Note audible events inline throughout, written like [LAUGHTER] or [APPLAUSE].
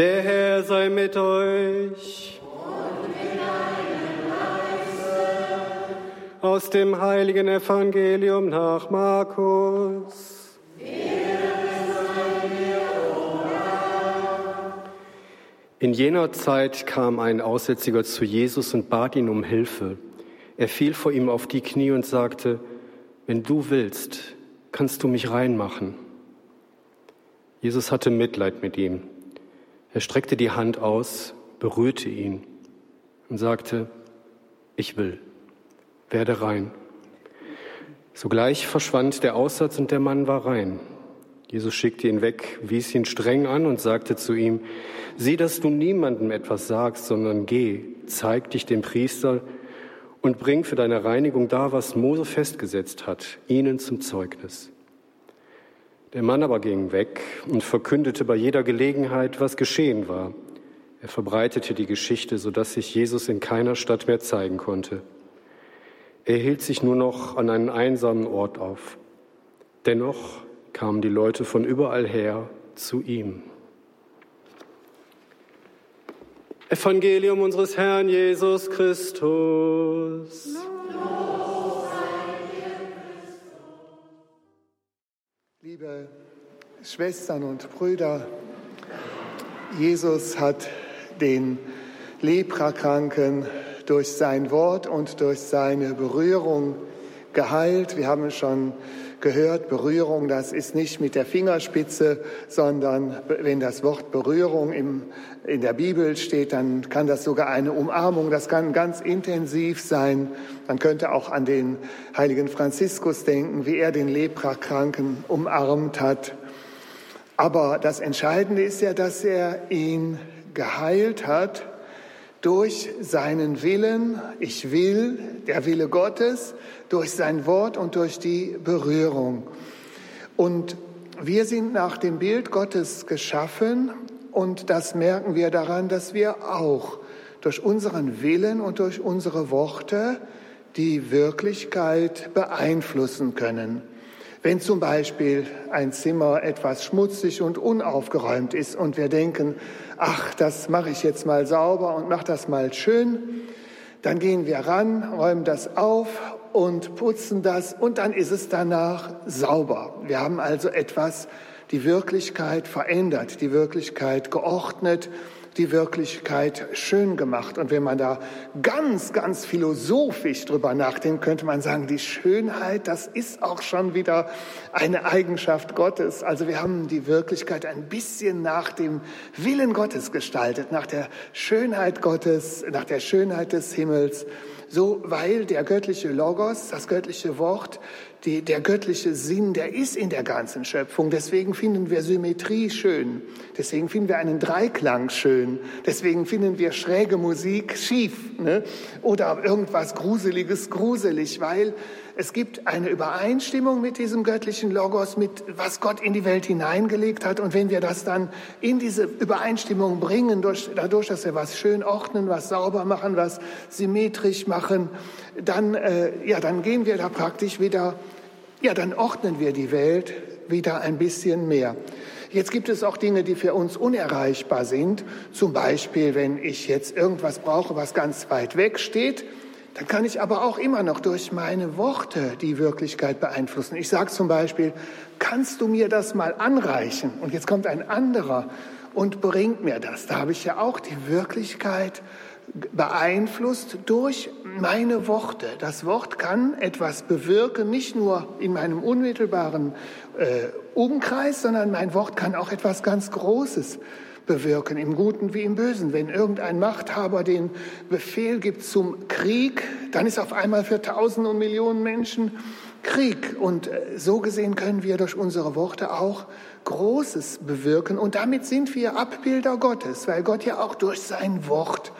Der Herr sei mit euch. Aus dem heiligen Evangelium nach Markus. In jener Zeit kam ein Aussätziger zu Jesus und bat ihn um Hilfe. Er fiel vor ihm auf die Knie und sagte, wenn du willst, kannst du mich reinmachen. Jesus hatte Mitleid mit ihm. Er streckte die Hand aus, berührte ihn und sagte, ich will, werde rein. Sogleich verschwand der Aussatz und der Mann war rein. Jesus schickte ihn weg, wies ihn streng an und sagte zu ihm, sieh, dass du niemandem etwas sagst, sondern geh, zeig dich dem Priester und bring für deine Reinigung da, was Mose festgesetzt hat, ihnen zum Zeugnis. Der Mann aber ging weg und verkündete bei jeder Gelegenheit, was geschehen war. Er verbreitete die Geschichte, sodass sich Jesus in keiner Stadt mehr zeigen konnte. Er hielt sich nur noch an einen einsamen Ort auf. Dennoch kamen die Leute von überall her zu ihm. Evangelium unseres Herrn Jesus Christus. Liebe Schwestern und Brüder, Jesus hat den Leprakranken durch sein Wort und durch seine Berührung geheilt. Wir haben schon gehört, Berührung, das ist nicht mit der Fingerspitze, sondern wenn das Wort Berührung im, in der Bibel steht, dann kann das sogar eine Umarmung, das kann ganz intensiv sein. Man könnte auch an den heiligen Franziskus denken, wie er den Leprakranken umarmt hat. Aber das Entscheidende ist ja, dass er ihn geheilt hat durch seinen Willen, ich will, der Wille Gottes, durch sein Wort und durch die Berührung. Und wir sind nach dem Bild Gottes geschaffen und das merken wir daran, dass wir auch durch unseren Willen und durch unsere Worte die Wirklichkeit beeinflussen können. Wenn zum Beispiel ein Zimmer etwas schmutzig und unaufgeräumt ist und wir denken, ach, das mache ich jetzt mal sauber und mache das mal schön, dann gehen wir ran, räumen das auf und putzen das und dann ist es danach sauber. Wir haben also etwas, die Wirklichkeit verändert, die Wirklichkeit geordnet die Wirklichkeit schön gemacht. Und wenn man da ganz, ganz philosophisch drüber nachdenkt, könnte man sagen, die Schönheit, das ist auch schon wieder eine Eigenschaft Gottes. Also wir haben die Wirklichkeit ein bisschen nach dem Willen Gottes gestaltet, nach der Schönheit Gottes, nach der Schönheit des Himmels so weil der göttliche Logos, das göttliche Wort, die, der göttliche Sinn, der ist in der ganzen Schöpfung. Deswegen finden wir Symmetrie schön. Deswegen finden wir einen Dreiklang schön. Deswegen finden wir schräge Musik schief. Ne? Oder irgendwas Gruseliges gruselig, weil es gibt eine Übereinstimmung mit diesem göttlichen Logos, mit was Gott in die Welt hineingelegt hat. Und wenn wir das dann in diese Übereinstimmung bringen, durch, dadurch, dass wir was schön ordnen, was sauber machen, was symmetrisch machen, dann, äh, ja, dann gehen wir da praktisch wieder, ja, dann ordnen wir die Welt wieder ein bisschen mehr. Jetzt gibt es auch Dinge, die für uns unerreichbar sind. Zum Beispiel, wenn ich jetzt irgendwas brauche, was ganz weit weg steht, dann kann ich aber auch immer noch durch meine Worte die Wirklichkeit beeinflussen. Ich sage zum Beispiel, kannst du mir das mal anreichen? Und jetzt kommt ein anderer und bringt mir das. Da habe ich ja auch die Wirklichkeit beeinflusst durch meine Worte. Das Wort kann etwas bewirken, nicht nur in meinem unmittelbaren äh, Umkreis, sondern mein Wort kann auch etwas ganz Großes bewirken, im Guten wie im Bösen. Wenn irgendein Machthaber den Befehl gibt zum Krieg, dann ist auf einmal für Tausende und Millionen Menschen Krieg. Und äh, so gesehen können wir durch unsere Worte auch Großes bewirken. Und damit sind wir Abbilder Gottes, weil Gott ja auch durch sein Wort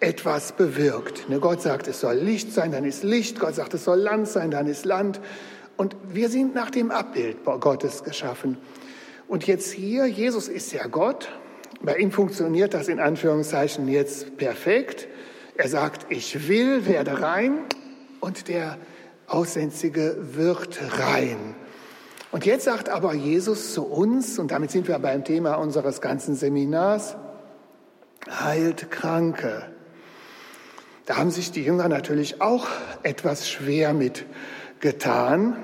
etwas bewirkt. Ne, Gott sagt, es soll Licht sein, dann ist Licht. Gott sagt, es soll Land sein, dann ist Land. Und wir sind nach dem Abbild Gottes geschaffen. Und jetzt hier, Jesus ist ja Gott bei ihm funktioniert das in Anführungszeichen jetzt perfekt. Er sagt, ich will, werde rein und der Aussätzige wird rein. Und jetzt sagt aber Jesus zu uns, und damit sind wir beim Thema unseres ganzen Seminars, heilt Kranke. Da haben sich die Jünger natürlich auch etwas schwer mit getan.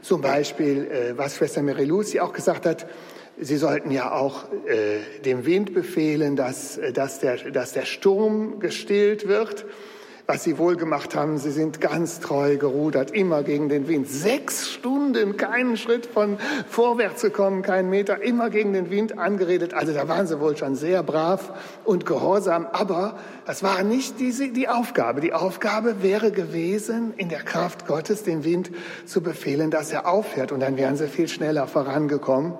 Zum Beispiel, äh, was Schwester Mary auch gesagt hat, Sie sollten ja auch äh, dem Wind befehlen, dass, äh, dass, der, dass der Sturm gestillt wird. Was Sie wohl gemacht haben, Sie sind ganz treu gerudert, immer gegen den Wind. Sechs Stunden, keinen Schritt von vorwärts zu kommen, keinen Meter, immer gegen den Wind angeredet. Also da waren Sie wohl schon sehr brav und gehorsam. Aber das war nicht die, die Aufgabe. Die Aufgabe wäre gewesen, in der Kraft Gottes dem Wind zu befehlen, dass er aufhört. Und dann wären Sie viel schneller vorangekommen.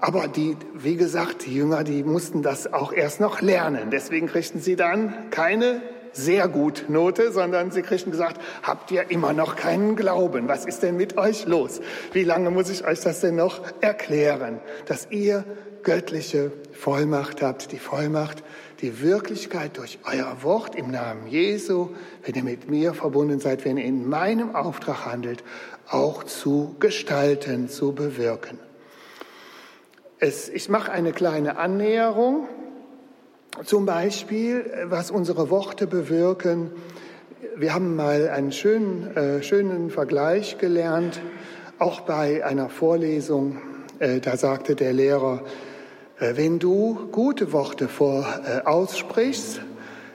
Aber die, wie gesagt, die Jünger, die mussten das auch erst noch lernen. Deswegen kriegten sie dann keine sehr gut Note, sondern sie kriegten gesagt, habt ihr immer noch keinen Glauben? Was ist denn mit euch los? Wie lange muss ich euch das denn noch erklären? Dass ihr göttliche Vollmacht habt, die Vollmacht, die Wirklichkeit durch euer Wort im Namen Jesu, wenn ihr mit mir verbunden seid, wenn ihr in meinem Auftrag handelt, auch zu gestalten, zu bewirken. Es, ich mache eine kleine Annäherung, zum Beispiel, was unsere Worte bewirken. Wir haben mal einen schönen, äh, schönen Vergleich gelernt, auch bei einer Vorlesung. Äh, da sagte der Lehrer, äh, wenn du gute Worte vor, äh, aussprichst,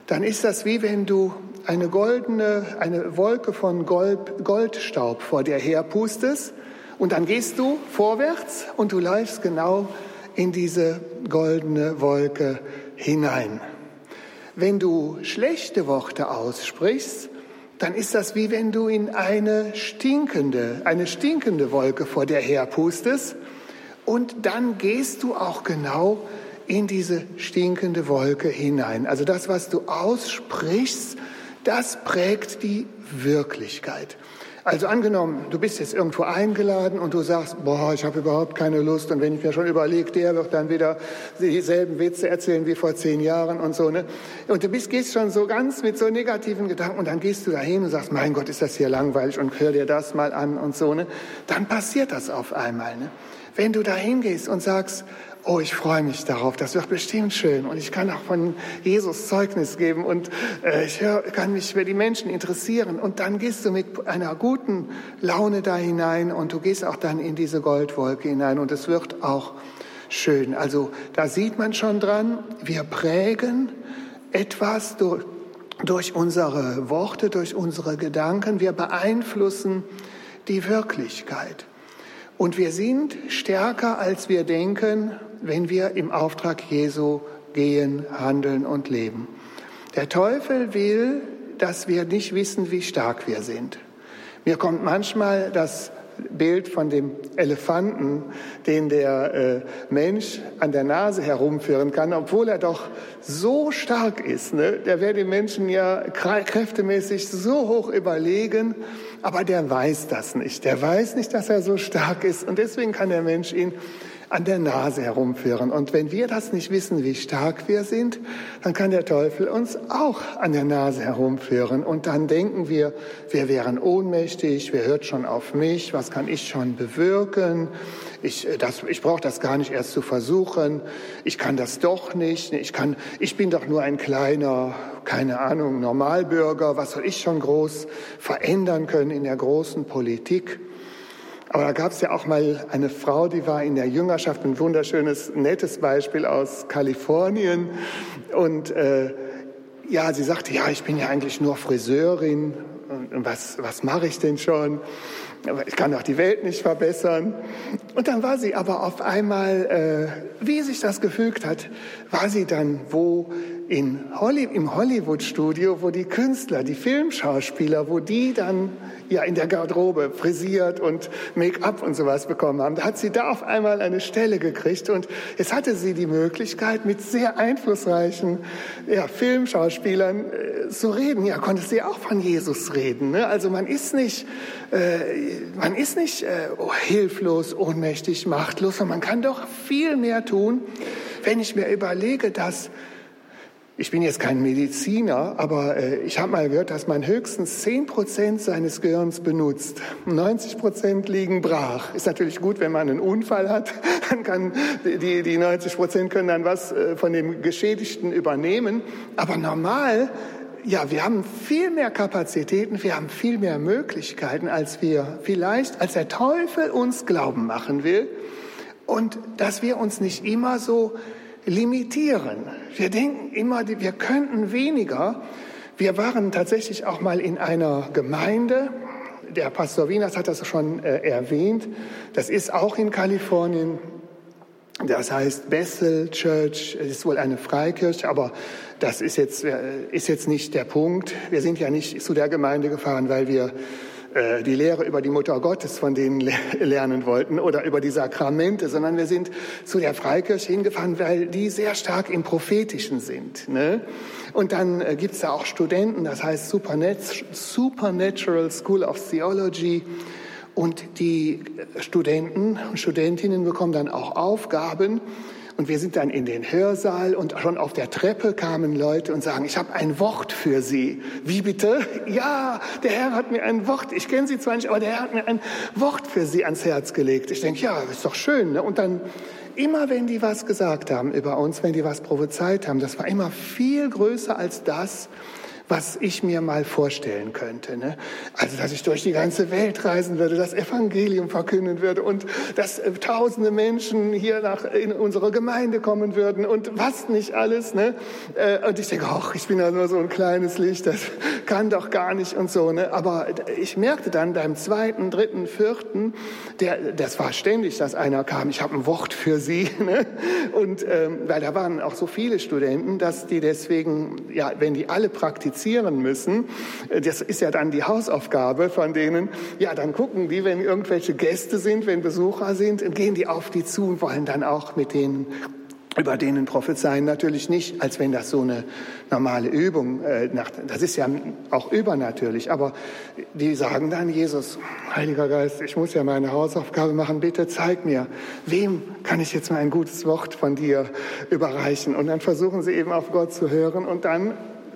dann ist das wie wenn du eine goldene, eine Wolke von Gold, Goldstaub vor dir herpustest und dann gehst du vorwärts und du läufst genau in diese goldene Wolke hinein. Wenn du schlechte Worte aussprichst, dann ist das wie wenn du in eine stinkende, eine stinkende Wolke vor dir herpustest und dann gehst du auch genau in diese stinkende Wolke hinein. Also das, was du aussprichst, das prägt die Wirklichkeit. Also angenommen, du bist jetzt irgendwo eingeladen und du sagst, boah, ich habe überhaupt keine Lust und wenn ich mir schon überlege, der wird dann wieder dieselben Witze erzählen wie vor zehn Jahren und so, ne? Und du bist, gehst schon so ganz mit so negativen Gedanken und dann gehst du dahin und sagst, mein Gott, ist das hier langweilig und hör dir das mal an und so, ne? Dann passiert das auf einmal, ne? Wenn du dahin gehst und sagst, oh, ich freue mich darauf, das wird bestimmt schön. Und ich kann auch von Jesus Zeugnis geben. Und äh, ich hör, kann mich für die Menschen interessieren. Und dann gehst du mit einer guten Laune da hinein. Und du gehst auch dann in diese Goldwolke hinein. Und es wird auch schön. Also da sieht man schon dran, wir prägen etwas durch, durch unsere Worte, durch unsere Gedanken, wir beeinflussen die Wirklichkeit. Und wir sind stärker, als wir denken, wenn wir im Auftrag Jesu gehen, handeln und leben. Der Teufel will, dass wir nicht wissen, wie stark wir sind. Mir kommt manchmal das Bild von dem Elefanten, den der äh, Mensch an der Nase herumführen kann, obwohl er doch so stark ist. Ne? Der wäre dem Menschen ja kräftemäßig so hoch überlegen, aber der weiß das nicht. Der weiß nicht, dass er so stark ist und deswegen kann der Mensch ihn an der Nase herumführen. Und wenn wir das nicht wissen, wie stark wir sind, dann kann der Teufel uns auch an der Nase herumführen. Und dann denken wir, wir wären ohnmächtig, wer hört schon auf mich, was kann ich schon bewirken? Ich, äh, ich brauche das gar nicht erst zu versuchen. Ich kann das doch nicht. Ich, kann, ich bin doch nur ein kleiner, keine Ahnung, Normalbürger. Was soll ich schon groß verändern können in der großen Politik? Aber da gab es ja auch mal eine Frau, die war in der Jüngerschaft, ein wunderschönes, nettes Beispiel aus Kalifornien. Und äh, ja, sie sagte, ja, ich bin ja eigentlich nur Friseurin. Und was, was mache ich denn schon? Ich kann doch die Welt nicht verbessern. Und dann war sie aber auf einmal, äh, wie sich das gefügt hat, war sie dann wo in Holly, im Hollywood-Studio, wo die Künstler, die Filmschauspieler, wo die dann ja in der Garderobe frisiert und Make-up und sowas bekommen haben. Da hat sie da auf einmal eine Stelle gekriegt und jetzt hatte sie die Möglichkeit, mit sehr einflussreichen ja, Filmschauspielern äh, zu reden. Ja, konnte sie auch von Jesus reden. Ne? Also man ist nicht, äh, man ist nicht äh, oh, hilflos, ohnmächtig, machtlos, sondern man kann doch viel mehr tun, wenn ich mir überlege, dass Ich bin jetzt kein Mediziner, aber äh, ich habe mal gehört, dass man höchstens 10 Prozent seines Gehirns benutzt. 90 Prozent liegen brach. Ist natürlich gut, wenn man einen Unfall hat, [LAUGHS] dann kann die, die 90 Prozent können dann was äh, von dem Geschädigten übernehmen. Aber normal, ja, wir haben viel mehr Kapazitäten, wir haben viel mehr Möglichkeiten, als wir vielleicht, als der Teufel uns glauben machen will. Und dass wir uns nicht immer so limitieren. Wir denken immer, wir könnten weniger. Wir waren tatsächlich auch mal in einer Gemeinde, der Pastor Wieners hat das schon äh, erwähnt, das ist auch in Kalifornien, das heißt Bethel Church, ist wohl eine Freikirche, aber das ist jetzt, äh, ist jetzt nicht der Punkt. Wir sind ja nicht zu der Gemeinde gefahren, weil wir die Lehre über die Mutter Gottes von denen [LAUGHS] lernen wollten oder über die Sakramente, sondern wir sind zu der Freikirche hingefahren, weil die sehr stark im Prophetischen sind. Ne? Und dann äh, gibt's da auch Studenten, das heißt Supernatural School of Theology. Und die Studenten und Studentinnen bekommen dann auch Aufgaben, und wir sind dann in den Hörsaal und schon auf der Treppe kamen Leute und sagen, ich habe ein Wort für Sie. Wie bitte? [LAUGHS] Ja, der Herr hat mir ein Wort, ich kenne Sie zwar nicht, aber der Herr hat mir ein Wort für Sie ans Herz gelegt. Ich denke, ja, ist doch schön. Ne? Und dann immer, wenn die was gesagt haben über uns, wenn die was prophezeit haben, das war immer viel größer als das, was ich mir mal vorstellen könnte. Ne? Also, dass ich durch die ganze Welt reisen würde, das Evangelium verkünden würde und dass äh, tausende Menschen hier nach, in unsere Gemeinde kommen würden und was nicht alles. Ne? Äh, und ich denke, ach, ich bin ja nur so ein kleines Licht, das kann doch gar nicht und so. Ne? Aber ich merkte dann beim zweiten, dritten, vierten, der, das war ständig, dass einer kam, ich habe ein Wort für Sie. [LAUGHS] Ne? Und ähm, weil da waren auch so viele Studenten, dass die deswegen, ja, wenn die alle praktizieren, praktizieren müssen. Das ist ja dann die Hausaufgabe von denen. Ja, dann gucken die, wenn irgendwelche Gäste sind, wenn Besucher sind, gehen die auf die zu und wollen dann auch mit denen über denen prophezeien natürlich nicht, als wenn das so eine normale Übung, äh, nach, das ist ja auch übernatürlich, aber die sagen dann, Jesus, Heiliger Geist, ich muss ja meine Hausaufgabe machen, bitte zeig mir, wem kann ich jetzt mal ein gutes Wort von dir überreichen? Und dann versuchen sie eben auf Gott zu hören und dann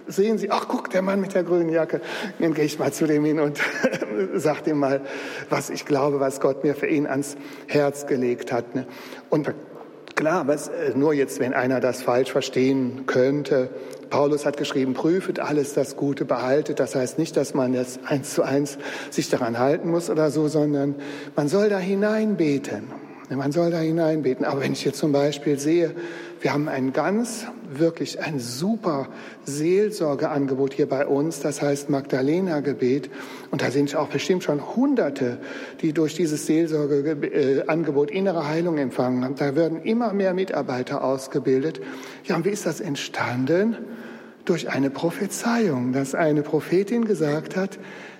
sehen Sie, ach guck, der Mann mit der grünen Jacke. Dann gehe ich mal zu dem hin und [LAUGHS] sage ihm mal, was ich glaube, was Gott mir für ihn ans Herz gelegt hat. Ne? Und klar, was, äh, nur jetzt, wenn einer das falsch verstehen könnte. Paulus hat geschrieben, prüfet alles das Gute, behaltet. Das heißt nicht, dass man jetzt eins zu eins sich daran halten muss oder so, sondern man soll da hineinbeten. Man soll da hineinbeten. Aber wenn ich jetzt zum Beispiel sehe, wir haben ein ganz, wirklich ein super Seelsorgeangebot hier bei uns, das heißt Magdalena-Gebet. Und da sind auch bestimmt schon Hunderte, die durch dieses Seelsorgeangebot innere Heilung empfangen haben. Da werden immer mehr Mitarbeiter ausgebildet. Ja, und wie ist das entstanden? Durch eine Prophezeiung, dass eine Prophetin gesagt hat,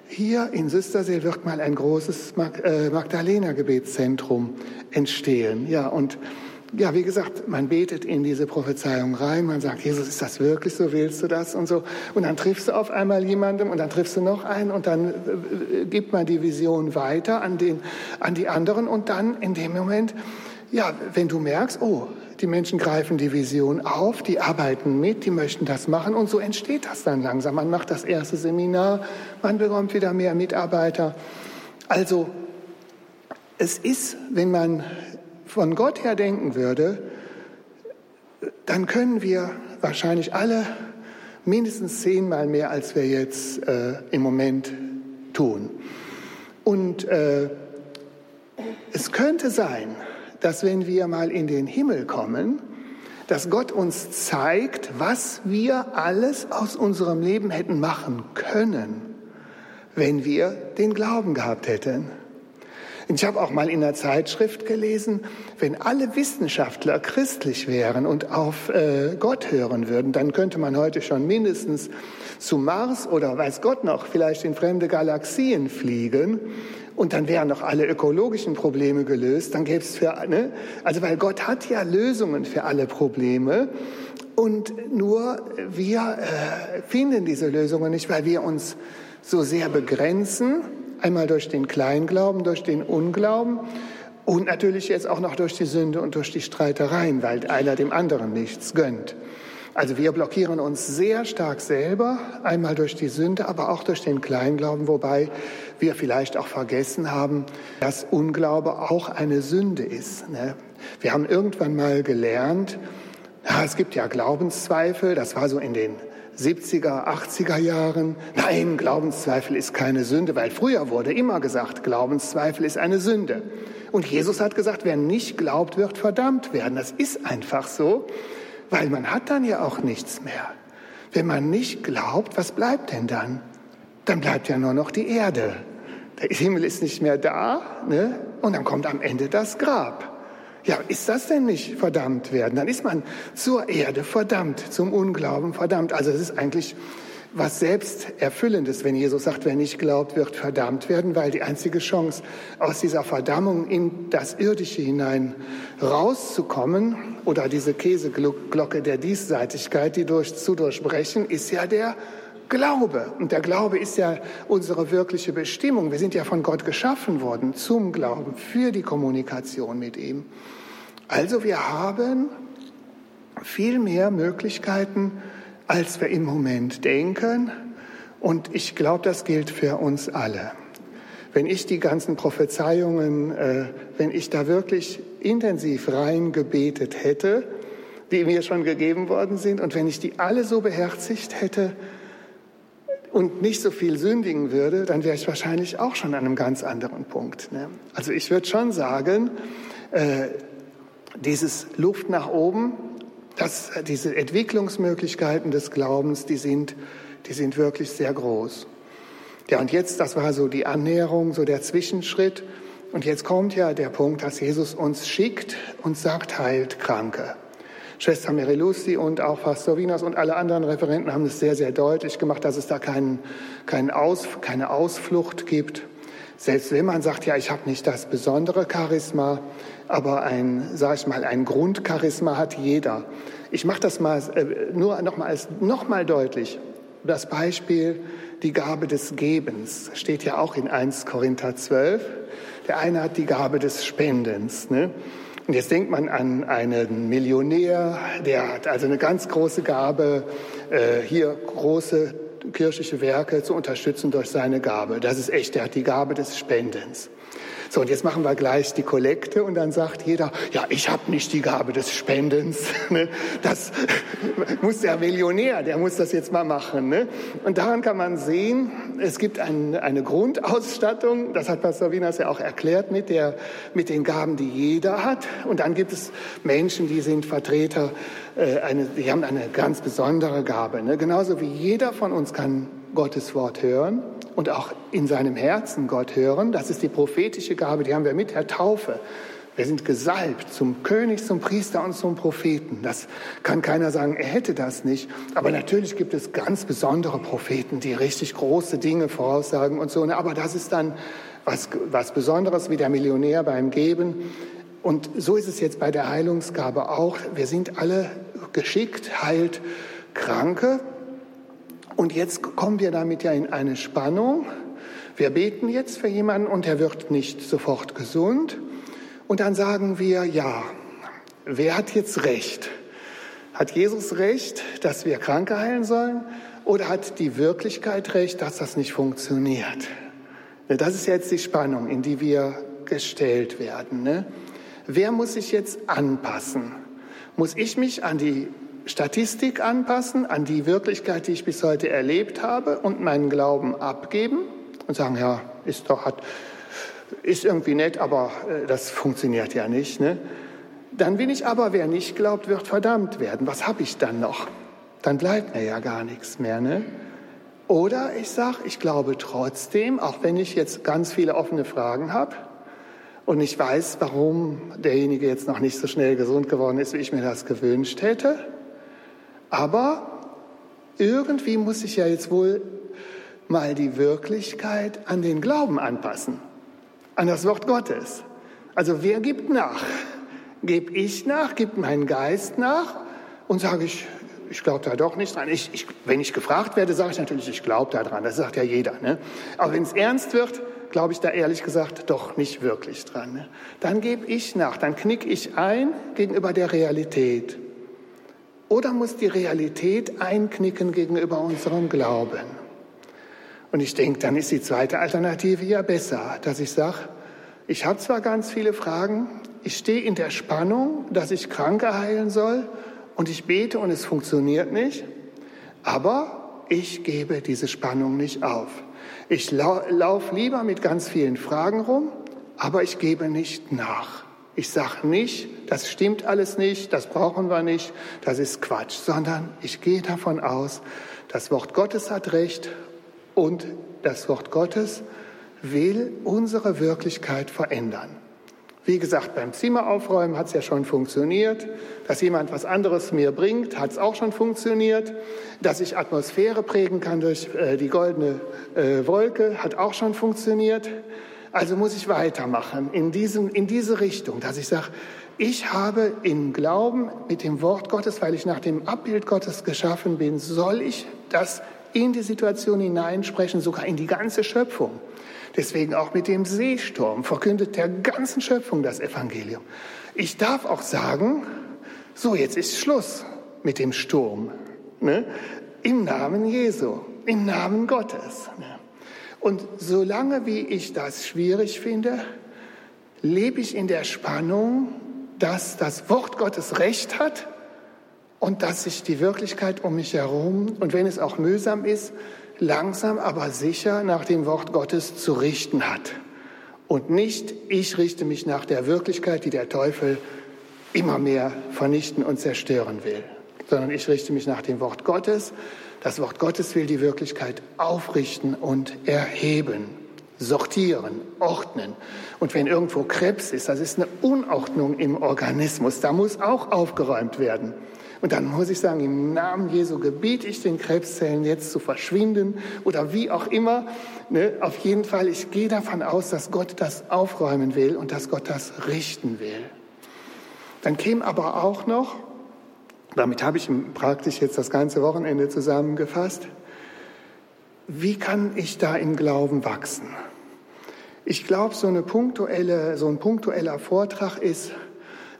hier in Süstersee wird mal ein großes äh, Magdalena-Gebetszentrum entstehen. Ja, und ja, wie gesagt, man betet in diese Prophezeiung rein, man sagt, Jesus, ist das wirklich so, willst du das und so. Und dann triffst du auf einmal jemandem und dann triffst du noch einen und dann äh, gibt man die Vision weiter an, den, an die anderen und dann in dem Moment, ja, wenn du merkst, oh, die Menschen greifen die Vision auf, die arbeiten mit, die möchten das machen und so entsteht das dann langsam. Man macht das erste Seminar, man bekommt wieder mehr Mitarbeiter. Also es ist, wenn man von Gott her denken würde, dann können wir wahrscheinlich alle mindestens zehnmal mehr, als wir jetzt äh, im Moment tun. Und äh, es könnte sein, dass wenn wir mal in den Himmel kommen, dass Gott uns zeigt, was wir alles aus unserem Leben hätten machen können, wenn wir den Glauben gehabt hätten. Ich habe auch mal in einer Zeitschrift gelesen, wenn alle Wissenschaftler christlich wären und auf äh, Gott hören würden, dann könnte man heute schon mindestens zu Mars oder weiß Gott noch, vielleicht in fremde Galaxien fliegen. Und dann wären noch alle ökologischen Probleme gelöst. Dann gäbe es für, ne? also weil Gott hat ja Lösungen für alle Probleme. Und nur wir äh, finden diese Lösungen nicht, weil wir uns so sehr begrenzen Einmal durch den Kleinglauben, durch den Unglauben und natürlich jetzt auch noch durch die Sünde und durch die Streitereien, weil einer dem anderen nichts gönnt. Also wir blockieren uns sehr stark selber, einmal durch die Sünde, aber auch durch den Kleinglauben, wobei wir vielleicht auch vergessen haben, dass Unglaube auch eine Sünde ist. Ne? Wir haben irgendwann mal gelernt, ja, es gibt ja Glaubenszweifel, das war so in den 70er, 80er Jahren. Nein, Glaubenszweifel ist keine Sünde, weil früher wurde immer gesagt, Glaubenszweifel ist eine Sünde. Und Jesus hat gesagt, wer nicht glaubt, wird verdammt werden. Das ist einfach so weil man hat dann ja auch nichts mehr. Wenn man nicht glaubt, was bleibt denn dann? Dann bleibt ja nur noch die Erde. Der Himmel ist nicht mehr da ne? und dann kommt am Ende das Grab. Ja, ist das denn nicht verdammt werden? Dann ist man zur Erde verdammt, zum Unglauben verdammt. Also es ist eigentlich was Selbsterfüllendes, wenn Jesus sagt, wer nicht glaubt, wird verdammt werden, weil die einzige Chance, aus dieser Verdammung in das Irdische hinein rauszukommen oder diese Käseglocke der Diesseitigkeit, die durch, zu durchbrechen, ist ja der Glaube. Und der Glaube ist ja unsere wirkliche Bestimmung. Wir sind ja von Gott geschaffen worden zum Glauben, für die Kommunikation mit ihm. Also wir haben viel mehr Möglichkeiten, als wir im Moment denken. Und ich glaube, das gilt für uns alle. Wenn ich die ganzen Prophezeiungen, äh, wenn ich da wirklich intensiv reingebetet hätte, die mir schon gegeben worden sind, und wenn ich die alle so beherzigt hätte und nicht so viel sündigen würde, dann wäre ich wahrscheinlich auch schon an einem ganz anderen Punkt. Ne? Also ich würde schon sagen, äh, dieses Luft nach oben, dass diese Entwicklungsmöglichkeiten des Glaubens, die sind, die sind wirklich sehr groß. Ja, und jetzt, das war so die Annäherung, so der Zwischenschritt. Und jetzt kommt ja der Punkt, dass Jesus uns schickt und sagt, heilt Kranke. Schwester Merilussi und auch Pastor Wieners und alle anderen Referenten haben es sehr, sehr deutlich gemacht, dass es da keinen, keinen Aus, keine Ausflucht gibt. Selbst wenn man sagt, ja, ich habe nicht das besondere Charisma, aber ein, sag ich mal, ein Grundcharisma hat jeder. Ich mache das mal äh, nur noch mal, als, noch mal deutlich. Das Beispiel, die Gabe des Gebens, steht ja auch in 1 Korinther 12. Der eine hat die Gabe des Spendens. Ne? Und jetzt denkt man an einen Millionär, der hat also eine ganz große Gabe, äh, hier große kirchliche Werke zu unterstützen durch seine Gabe. Das ist echt, der hat die Gabe des Spendens. So, und jetzt machen wir gleich die Kollekte und dann sagt jeder, ja, ich habe nicht die Gabe des Spendens. [LAUGHS] Ne? Das [LAUGHS] muss der Millionär, der muss das jetzt mal machen. Ne? Und daran kann man sehen, es gibt ein, eine Grundausstattung, das hat Pastor Wieners ja auch erklärt, mit, der, mit den Gaben, die jeder hat. Und dann gibt es Menschen, die sind Vertreter, äh, eine, die haben eine ganz besondere Gabe. Ne? Genauso wie jeder von uns kann Gottes Wort hören und auch in seinem Herzen Gott hören. Das ist die prophetische Gabe, die haben wir mit der Taufe. Wir sind gesalbt zum König, zum Priester und zum Propheten. Das kann keiner sagen, er hätte das nicht. Aber natürlich gibt es ganz besondere Propheten, die richtig große Dinge voraussagen und so. Aber das ist dann was, was Besonderes wie der Millionär beim Geben. Und so ist es jetzt bei der Heilungsgabe auch. Wir sind alle geschickt, heilt Kranke, und jetzt kommen wir damit ja in eine Spannung. Wir beten jetzt für jemanden und er wird nicht sofort gesund. Und dann sagen wir, ja, wer hat jetzt recht? Hat Jesus recht, dass wir Kranke heilen sollen? Oder hat die Wirklichkeit recht, dass das nicht funktioniert? Das ist jetzt die Spannung, in die wir gestellt werden. Ne? Wer muss sich jetzt anpassen? Muss ich mich an die Statistik anpassen an die Wirklichkeit, die ich bis heute erlebt habe und meinen Glauben abgeben und sagen, ja, ist doch, hat, ist irgendwie nett, aber äh, das funktioniert ja nicht. Ne? Dann bin ich aber, wer nicht glaubt, wird verdammt werden. Was habe ich dann noch? Dann bleibt mir ja gar nichts mehr. Ne? Oder ich sage, ich glaube trotzdem, auch wenn ich jetzt ganz viele offene Fragen habe und ich weiß, warum derjenige jetzt noch nicht so schnell gesund geworden ist, wie ich mir das gewünscht hätte, aber irgendwie muss ich ja jetzt wohl mal die Wirklichkeit an den Glauben anpassen, an das Wort Gottes. Also wer gibt nach? Gebe ich nach? Gibt mein Geist nach? Und sage ich, ich glaube da doch nicht dran. Ich, ich, wenn ich gefragt werde, sage ich natürlich, ich glaube da dran. Das sagt ja jeder. Ne? Aber wenn es ernst wird, glaube ich da ehrlich gesagt doch nicht wirklich dran. Ne? Dann gebe ich nach, dann knicke ich ein gegenüber der Realität. Oder muss die Realität einknicken gegenüber unserem Glauben? Und ich denke, dann ist die zweite Alternative ja besser, dass ich sage, ich habe zwar ganz viele Fragen, ich stehe in der Spannung, dass ich Kranke heilen soll und ich bete und es funktioniert nicht, aber ich gebe diese Spannung nicht auf. Ich lau laufe lieber mit ganz vielen Fragen rum, aber ich gebe nicht nach. Ich sage nicht, das stimmt alles nicht, das brauchen wir nicht, das ist Quatsch, sondern ich gehe davon aus, das Wort Gottes hat recht und das Wort Gottes will unsere Wirklichkeit verändern. Wie gesagt, beim Zimmer aufräumen hat es ja schon funktioniert. Dass jemand was anderes mir bringt, hat es auch schon funktioniert. Dass ich Atmosphäre prägen kann durch äh, die goldene äh, Wolke, hat auch schon funktioniert. Also muss ich weitermachen in, diesem, in diese Richtung, dass ich sage, ich habe im Glauben mit dem Wort Gottes, weil ich nach dem Abbild Gottes geschaffen bin, soll ich das in die Situation hineinsprechen, sogar in die ganze Schöpfung. Deswegen auch mit dem Seesturm verkündet der ganzen Schöpfung das Evangelium. Ich darf auch sagen, so jetzt ist Schluss mit dem Sturm. Ne? Im Namen Jesu, im Namen Gottes. Ne? Und solange wie ich das schwierig finde, lebe ich in der Spannung, dass das Wort Gottes Recht hat und dass sich die Wirklichkeit um mich herum, und wenn es auch mühsam ist, langsam aber sicher nach dem Wort Gottes zu richten hat. Und nicht, ich richte mich nach der Wirklichkeit, die der Teufel immer mehr vernichten und zerstören will, sondern ich richte mich nach dem Wort Gottes. Das Wort Gottes will die Wirklichkeit aufrichten und erheben, sortieren, ordnen. Und wenn irgendwo Krebs ist, das ist eine Unordnung im Organismus, da muss auch aufgeräumt werden. Und dann muss ich sagen, im Namen Jesu gebiete ich den Krebszellen jetzt zu verschwinden oder wie auch immer. Ne? Auf jeden Fall, ich gehe davon aus, dass Gott das aufräumen will und dass Gott das richten will. Dann käme aber auch noch, damit habe ich praktisch jetzt das ganze Wochenende zusammengefasst, wie kann ich da im Glauben wachsen? Ich glaube, so, eine punktuelle, so ein punktueller Vortrag ist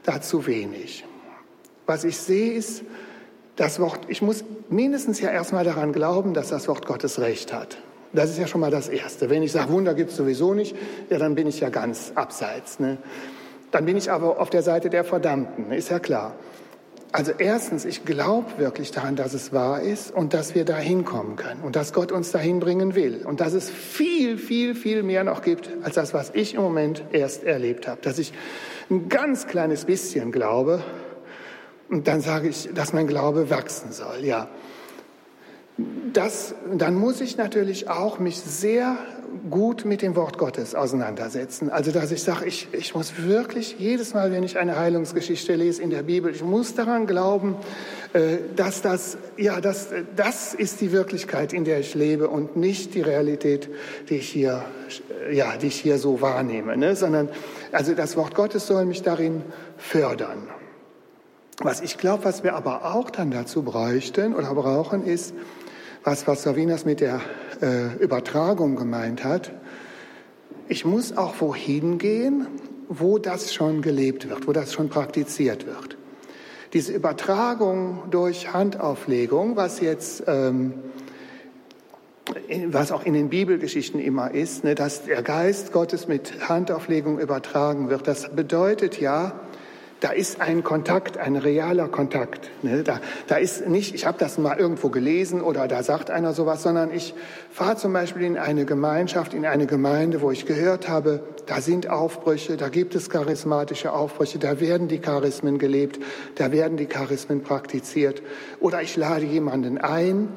dazu wenig. Was ich sehe ist, das Wort, ich muss mindestens ja erstmal daran glauben, dass das Wort Gottes Recht hat. Das ist ja schon mal das Erste. Wenn ich sage, Wunder gibt es sowieso nicht, ja, dann bin ich ja ganz abseits. Ne? Dann bin ich aber auf der Seite der Verdammten, ist ja klar. Also erstens, ich glaube wirklich daran, dass es wahr ist und dass wir da hinkommen können und dass Gott uns dahin bringen will und dass es viel, viel, viel mehr noch gibt als das, was ich im Moment erst erlebt habe. Dass ich ein ganz kleines bisschen glaube, und dann sage ich, dass mein Glaube wachsen soll. Ja, das, dann muss ich natürlich auch mich sehr gut mit dem Wort Gottes auseinandersetzen. Also, dass ich sage, ich, ich muss wirklich jedes Mal, wenn ich eine Heilungsgeschichte lese in der Bibel, ich muss daran glauben, äh, dass das, ja, das, das ist die Wirklichkeit, in der ich lebe und nicht die Realität, die ich hier, ja, die ich hier so wahrnehme, ne? sondern, also das Wort Gottes soll mich darin fördern. Was ich glaube, was wir aber auch dann dazu bräuchten oder brauchen, ist, was, Savinas mit der äh, Übertragung gemeint hat. Ich muss auch wohin gehen, wo das schon gelebt wird, wo das schon praktiziert wird. Diese Übertragung durch Handauflegung, was jetzt, ähm, was auch in den Bibelgeschichten immer ist, ne, dass der Geist Gottes mit Handauflegung übertragen wird, das bedeutet ja, da ist ein Kontakt, ein realer Kontakt. Ne? Da, da ist nicht, ich habe das mal irgendwo gelesen oder da sagt einer sowas, sondern ich fahre zum Beispiel in eine Gemeinschaft, in eine Gemeinde, wo ich gehört habe, da sind Aufbrüche, da gibt es charismatische Aufbrüche, da werden die Charismen gelebt, da werden die Charismen praktiziert. Oder ich lade jemanden ein,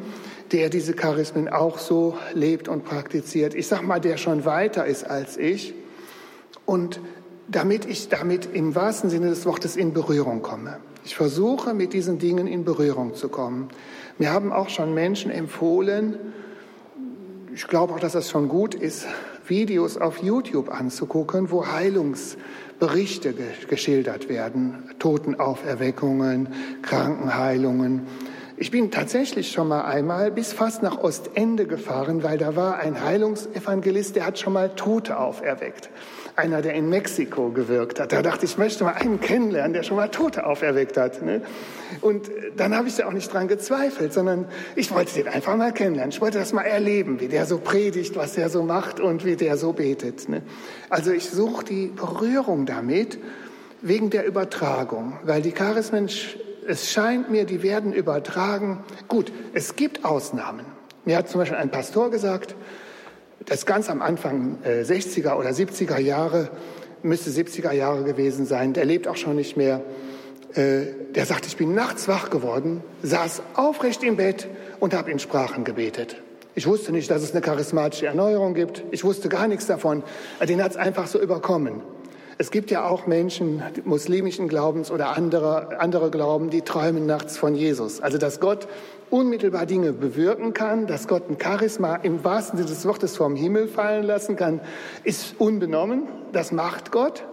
der diese Charismen auch so lebt und praktiziert. Ich sag mal, der schon weiter ist als ich. Und damit ich damit im wahrsten Sinne des Wortes in Berührung komme. Ich versuche mit diesen Dingen in Berührung zu kommen. Mir haben auch schon Menschen empfohlen, ich glaube auch, dass das schon gut ist, Videos auf YouTube anzugucken, wo Heilungsberichte geschildert werden, Totenauferweckungen, Krankenheilungen. Ich bin tatsächlich schon mal einmal bis fast nach Ostende gefahren, weil da war ein Heilungsevangelist, der hat schon mal Tote auferweckt. Einer, der in Mexiko gewirkt hat. Da dachte ich, ich möchte mal einen kennenlernen, der schon mal Tote auferweckt hat. Ne? Und dann habe ich da auch nicht dran gezweifelt, sondern ich wollte den einfach mal kennenlernen. Ich wollte das mal erleben, wie der so predigt, was der so macht und wie der so betet. Ne? Also ich suche die Berührung damit wegen der Übertragung, weil die Charismen es scheint mir, die werden übertragen. Gut, es gibt Ausnahmen. Mir hat zum Beispiel ein Pastor gesagt, das ganz am Anfang äh, 60er oder 70er Jahre, müsste 70er Jahre gewesen sein, der lebt auch schon nicht mehr. Äh, der sagt, ich bin nachts wach geworden, saß aufrecht im Bett und habe in Sprachen gebetet. Ich wusste nicht, dass es eine charismatische Erneuerung gibt. Ich wusste gar nichts davon. Den hat es einfach so überkommen. Es gibt ja auch Menschen muslimischen Glaubens oder andere, andere Glauben, die träumen nachts von Jesus. Also, dass Gott unmittelbar Dinge bewirken kann, dass Gott ein Charisma im wahrsten Sinne des Wortes vom Himmel fallen lassen kann, ist unbenommen. Das macht Gott.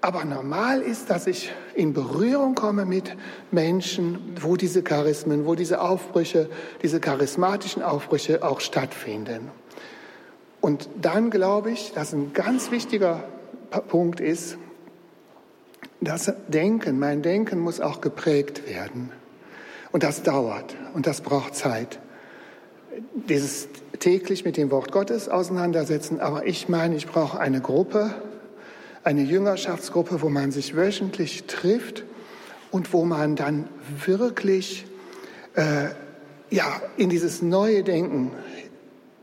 Aber normal ist, dass ich in Berührung komme mit Menschen, wo diese Charismen, wo diese Aufbrüche, diese charismatischen Aufbrüche auch stattfinden. Und dann glaube ich, dass ein ganz wichtiger Punkt ist, das Denken, mein Denken muss auch geprägt werden. Und das dauert und das braucht Zeit. Dieses täglich mit dem Wort Gottes auseinandersetzen, aber ich meine, ich brauche eine Gruppe, eine Jüngerschaftsgruppe, wo man sich wöchentlich trifft und wo man dann wirklich äh, ja, in dieses neue Denken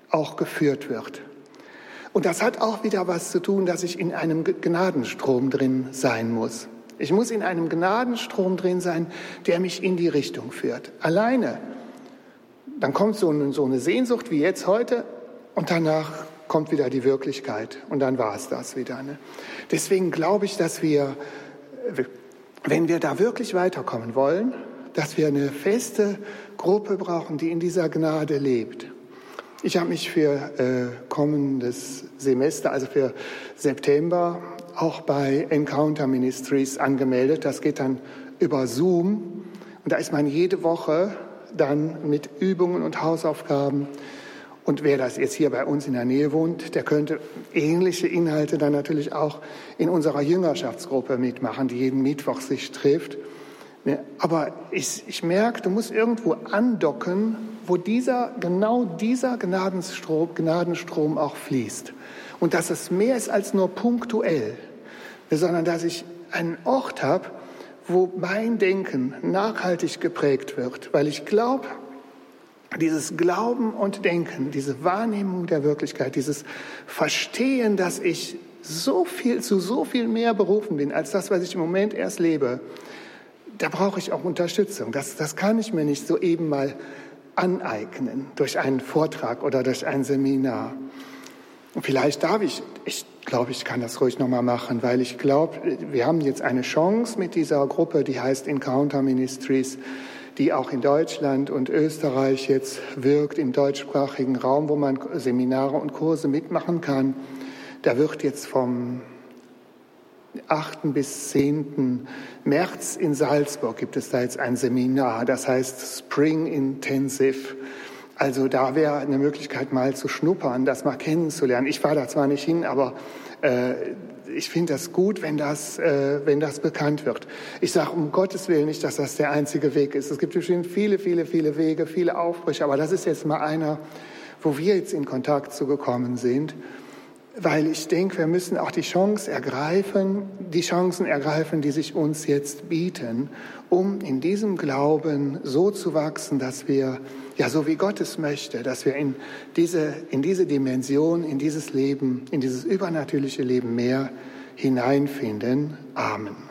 auch geführt wird. Und das hat auch wieder was zu tun, dass ich in einem Gnadenstrom drin sein muss. Ich muss in einem Gnadenstrom drin sein, der mich in die Richtung führt. Alleine, dann kommt so eine, Sehnsucht wie jetzt heute und danach kommt wieder die Wirklichkeit und dann war es das wieder. Ne? Deswegen glaube ich, dass wir, wenn wir da wirklich weiterkommen wollen, dass wir eine feste Gruppe brauchen, die in dieser Gnade lebt. Ich habe mich für äh, kommendes Semester, also für September, auch bei Encounter Ministries angemeldet. Das geht dann über Zoom. Und da ist man jede Woche dann mit Übungen und Hausaufgaben. Und wer das jetzt hier bei uns in der Nähe wohnt, der könnte ähnliche Inhalte dann natürlich auch in unserer Jüngerschaftsgruppe mitmachen, die jeden Mittwoch sich trifft. Aber ich, ich merke, du musst irgendwo andocken, wo dieser, genau dieser Gnadenstrom, Gnadenstrom auch fließt. Und dass es mehr ist als nur punktuell, sondern dass ich einen Ort habe, wo mein Denken nachhaltig geprägt wird, weil ich glaube, dieses Glauben und Denken, diese Wahrnehmung der Wirklichkeit, dieses Verstehen, dass ich so viel zu so viel mehr berufen bin als das, was ich im Moment erst lebe, da brauche ich auch Unterstützung. Das, das kann ich mir nicht so eben mal aneignen durch einen Vortrag oder durch ein Seminar. Und vielleicht darf ich, ich glaube, ich kann das ruhig nochmal machen, weil ich glaube, wir haben jetzt eine Chance mit dieser Gruppe, die heißt Encounter Ministries, die auch in Deutschland und Österreich jetzt wirkt, im deutschsprachigen Raum, wo man Seminare und Kurse mitmachen kann. Da wird jetzt vom 8. bis 10. März in Salzburg gibt es da jetzt ein Seminar, das heißt Spring Intensive. Also da wäre eine Möglichkeit mal zu schnuppern, das mal kennenzulernen. Ich fahre da zwar nicht hin, aber äh, ich finde das gut, wenn das, äh, wenn das bekannt wird. Ich sage um Gottes Willen nicht, dass das der einzige Weg ist. Es gibt bestimmt viele, viele, viele Wege, viele Aufbrüche, aber das ist jetzt mal einer, wo wir jetzt in Kontakt zugekommen sind weil ich denke, wir müssen auch die Chance ergreifen, die Chancen ergreifen, die sich uns jetzt bieten, um in diesem Glauben so zu wachsen, dass wir, ja, so wie Gott es möchte, dass wir in diese, in diese Dimension, in dieses Leben, in dieses übernatürliche Leben mehr hineinfinden. Amen.